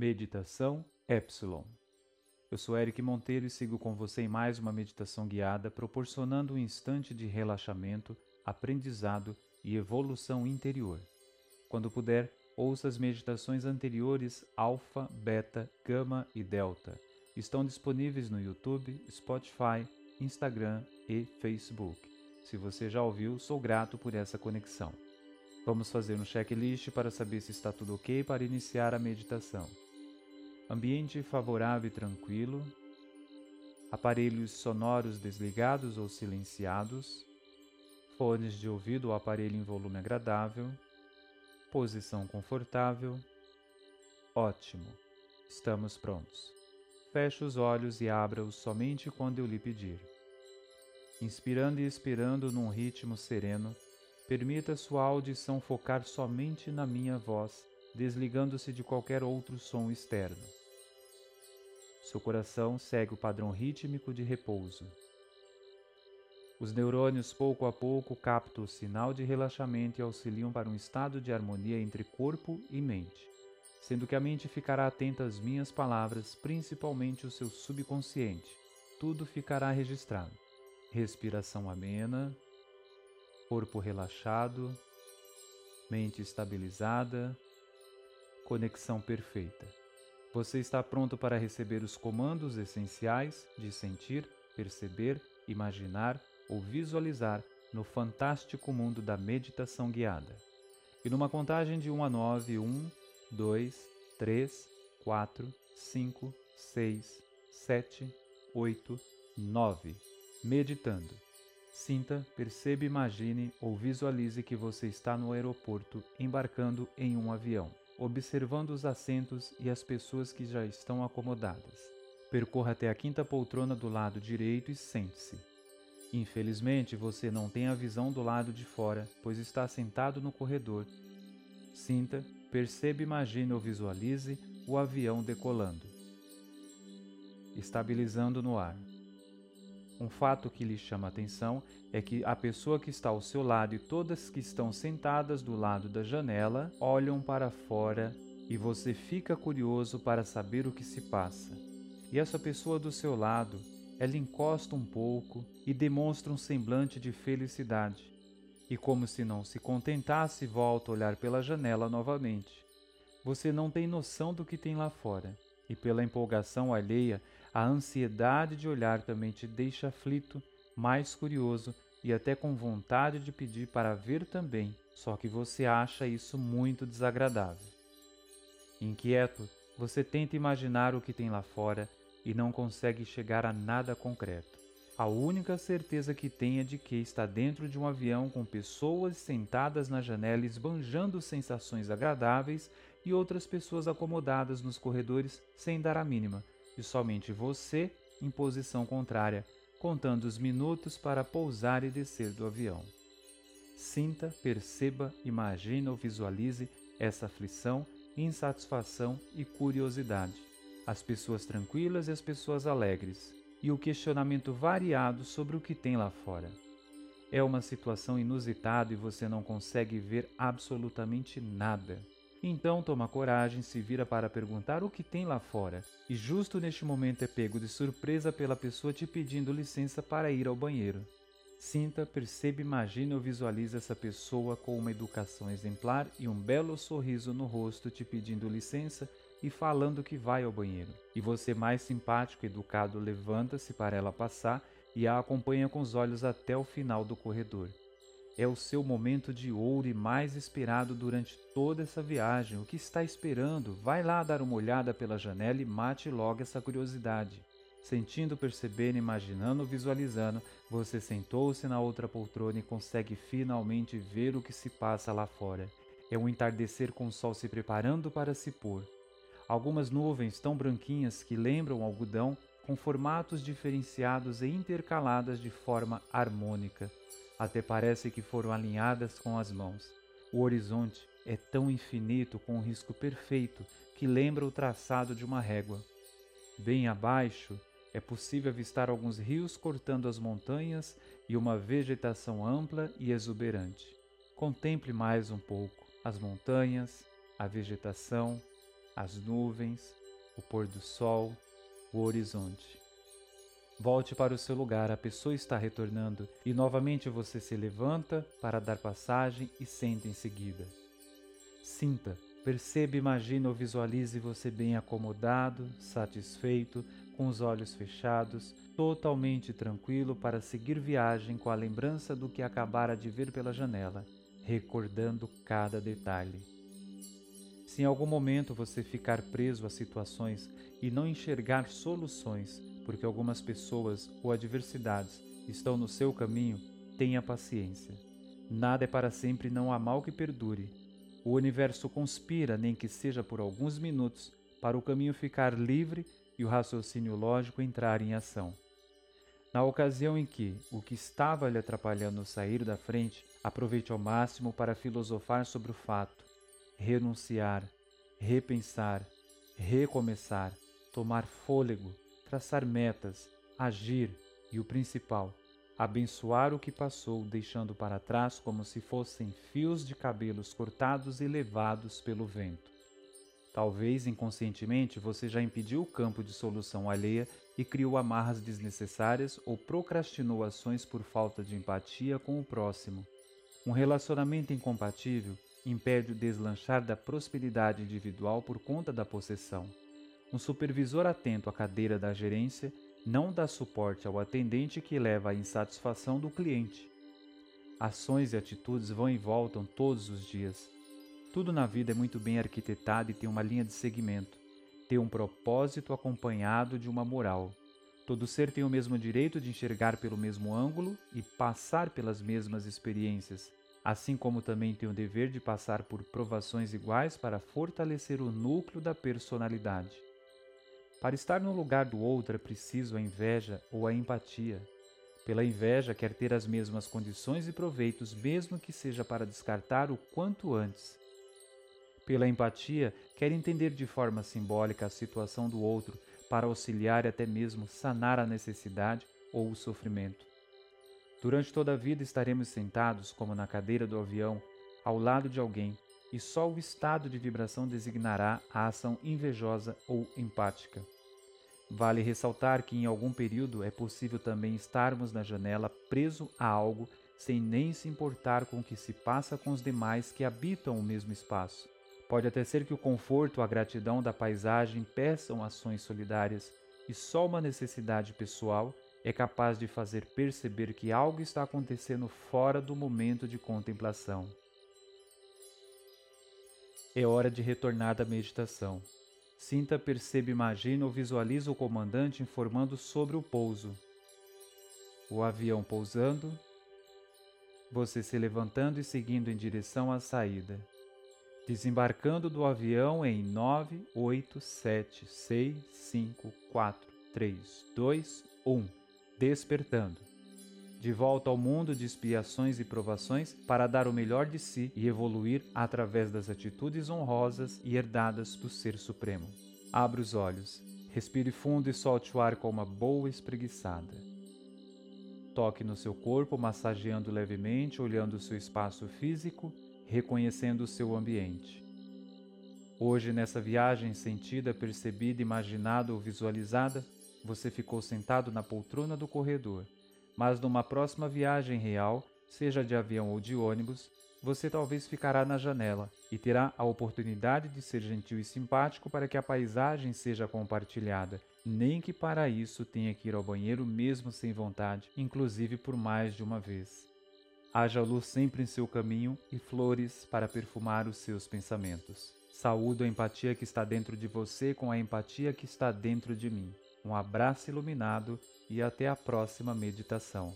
Meditação Epsilon. Eu sou Eric Monteiro e sigo com você em mais uma meditação guiada, proporcionando um instante de relaxamento, aprendizado e evolução interior. Quando puder, ouça as meditações anteriores Alfa, Beta, Gama e Delta. Estão disponíveis no YouTube, Spotify, Instagram e Facebook. Se você já ouviu, sou grato por essa conexão. Vamos fazer um checklist para saber se está tudo ok para iniciar a meditação. Ambiente favorável e tranquilo. Aparelhos sonoros desligados ou silenciados. Fones de ouvido ou aparelho em volume agradável. Posição confortável. Ótimo. Estamos prontos. Feche os olhos e abra-os somente quando eu lhe pedir. Inspirando e expirando num ritmo sereno, Permita sua audição focar somente na minha voz, desligando-se de qualquer outro som externo. Seu coração segue o padrão rítmico de repouso. Os neurônios pouco a pouco captam o sinal de relaxamento e auxiliam para um estado de harmonia entre corpo e mente, sendo que a mente ficará atenta às minhas palavras, principalmente o seu subconsciente. Tudo ficará registrado. Respiração amena, corpo relaxado, mente estabilizada, conexão perfeita. Você está pronto para receber os comandos essenciais de sentir, perceber, imaginar ou visualizar no fantástico mundo da meditação guiada. E numa contagem de 1 a 9, 1, 2, 3, 4, 5, 6, 7, 8, 9, meditando. Sinta, perceba, imagine ou visualize que você está no aeroporto embarcando em um avião, observando os assentos e as pessoas que já estão acomodadas. Percorra até a quinta poltrona do lado direito e sente-se. Infelizmente, você não tem a visão do lado de fora, pois está sentado no corredor. Sinta, perceba, imagine ou visualize o avião decolando, estabilizando no ar. Um fato que lhe chama a atenção é que a pessoa que está ao seu lado e todas que estão sentadas do lado da janela olham para fora e você fica curioso para saber o que se passa. E essa pessoa do seu lado, ela encosta um pouco e demonstra um semblante de felicidade. E como se não se contentasse, volta a olhar pela janela novamente. Você não tem noção do que tem lá fora e pela empolgação alheia, a ansiedade de olhar também te deixa aflito, mais curioso e até com vontade de pedir para ver também, só que você acha isso muito desagradável. Inquieto, você tenta imaginar o que tem lá fora e não consegue chegar a nada concreto. A única certeza que tem é de que está dentro de um avião com pessoas sentadas na janela esbanjando sensações agradáveis e outras pessoas acomodadas nos corredores sem dar a mínima, e somente você em posição contrária, contando os minutos para pousar e descer do avião. Sinta, perceba, imagine ou visualize essa aflição, insatisfação e curiosidade. As pessoas tranquilas e as pessoas alegres, e o questionamento variado sobre o que tem lá fora. É uma situação inusitada e você não consegue ver absolutamente nada. Então toma coragem, se vira para perguntar o que tem lá fora, e justo neste momento é pego de surpresa pela pessoa te pedindo licença para ir ao banheiro. Sinta, perceba, imagine ou visualize essa pessoa com uma educação exemplar e um belo sorriso no rosto te pedindo licença e falando que vai ao banheiro. E você, mais simpático e educado, levanta-se para ela passar e a acompanha com os olhos até o final do corredor. É o seu momento de ouro e mais esperado durante toda essa viagem. O que está esperando? Vai lá dar uma olhada pela janela e mate logo essa curiosidade. Sentindo, percebendo, imaginando, visualizando, você sentou-se na outra poltrona e consegue finalmente ver o que se passa lá fora. É um entardecer com o sol se preparando para se pôr. Algumas nuvens tão branquinhas que lembram algodão, com formatos diferenciados e intercaladas de forma harmônica até parece que foram alinhadas com as mãos. O horizonte é tão infinito com um risco perfeito que lembra o traçado de uma régua. Bem abaixo é possível avistar alguns rios cortando as montanhas e uma vegetação ampla e exuberante. Contemple mais um pouco as montanhas, a vegetação, as nuvens, o pôr do sol, o horizonte. Volte para o seu lugar, a pessoa está retornando e novamente você se levanta para dar passagem e senta em seguida. Sinta, perceba, imagine ou visualize você bem acomodado, satisfeito, com os olhos fechados, totalmente tranquilo para seguir viagem com a lembrança do que acabara de ver pela janela, recordando cada detalhe. Se em algum momento você ficar preso a situações e não enxergar soluções, porque algumas pessoas ou adversidades estão no seu caminho, tenha paciência. Nada é para sempre, não há mal que perdure. O universo conspira, nem que seja por alguns minutos, para o caminho ficar livre e o raciocínio lógico entrar em ação. Na ocasião em que o que estava lhe atrapalhando sair da frente, aproveite ao máximo para filosofar sobre o fato, renunciar, repensar, recomeçar, tomar fôlego, traçar metas, agir e o principal, abençoar o que passou, deixando para trás como se fossem fios de cabelos cortados e levados pelo vento. Talvez inconscientemente você já impediu o campo de solução alheia e criou amarras desnecessárias ou procrastinou ações por falta de empatia com o próximo. Um relacionamento incompatível impede o deslanchar da prosperidade individual por conta da possessão. Um supervisor atento à cadeira da gerência não dá suporte ao atendente que leva à insatisfação do cliente. Ações e atitudes vão e voltam todos os dias. Tudo na vida é muito bem arquitetado e tem uma linha de segmento, tem um propósito acompanhado de uma moral. Todo ser tem o mesmo direito de enxergar pelo mesmo ângulo e passar pelas mesmas experiências, assim como também tem o dever de passar por provações iguais para fortalecer o núcleo da personalidade. Para estar no lugar do outro é preciso a inveja ou a empatia. Pela inveja, quer ter as mesmas condições e proveitos, mesmo que seja para descartar o quanto antes. Pela empatia, quer entender de forma simbólica a situação do outro para auxiliar e até mesmo sanar a necessidade ou o sofrimento. Durante toda a vida estaremos sentados, como na cadeira do avião, ao lado de alguém e só o estado de vibração designará a ação invejosa ou empática. Vale ressaltar que em algum período é possível também estarmos na janela preso a algo sem nem se importar com o que se passa com os demais que habitam o mesmo espaço. Pode até ser que o conforto, a gratidão da paisagem peçam ações solidárias e só uma necessidade pessoal é capaz de fazer perceber que algo está acontecendo fora do momento de contemplação. É hora de retornar da meditação. Sinta, perceba, imagina ou visualiza o comandante informando sobre o pouso. O avião pousando, você se levantando e seguindo em direção à saída. Desembarcando do avião em 9, 8, 7, 6, 5, 4, 3, 2, 1. Despertando de volta ao mundo de expiações e provações para dar o melhor de si e evoluir através das atitudes honrosas e herdadas do Ser Supremo. Abra os olhos, respire fundo e solte o ar com uma boa espreguiçada. Toque no seu corpo, massageando levemente, olhando o seu espaço físico, reconhecendo o seu ambiente. Hoje, nessa viagem sentida, percebida, imaginada ou visualizada, você ficou sentado na poltrona do corredor mas numa próxima viagem real, seja de avião ou de ônibus, você talvez ficará na janela e terá a oportunidade de ser gentil e simpático para que a paisagem seja compartilhada, nem que para isso tenha que ir ao banheiro mesmo sem vontade, inclusive por mais de uma vez. Haja luz sempre em seu caminho e flores para perfumar os seus pensamentos. Saúdo a empatia que está dentro de você com a empatia que está dentro de mim. Um abraço iluminado e até a próxima meditação.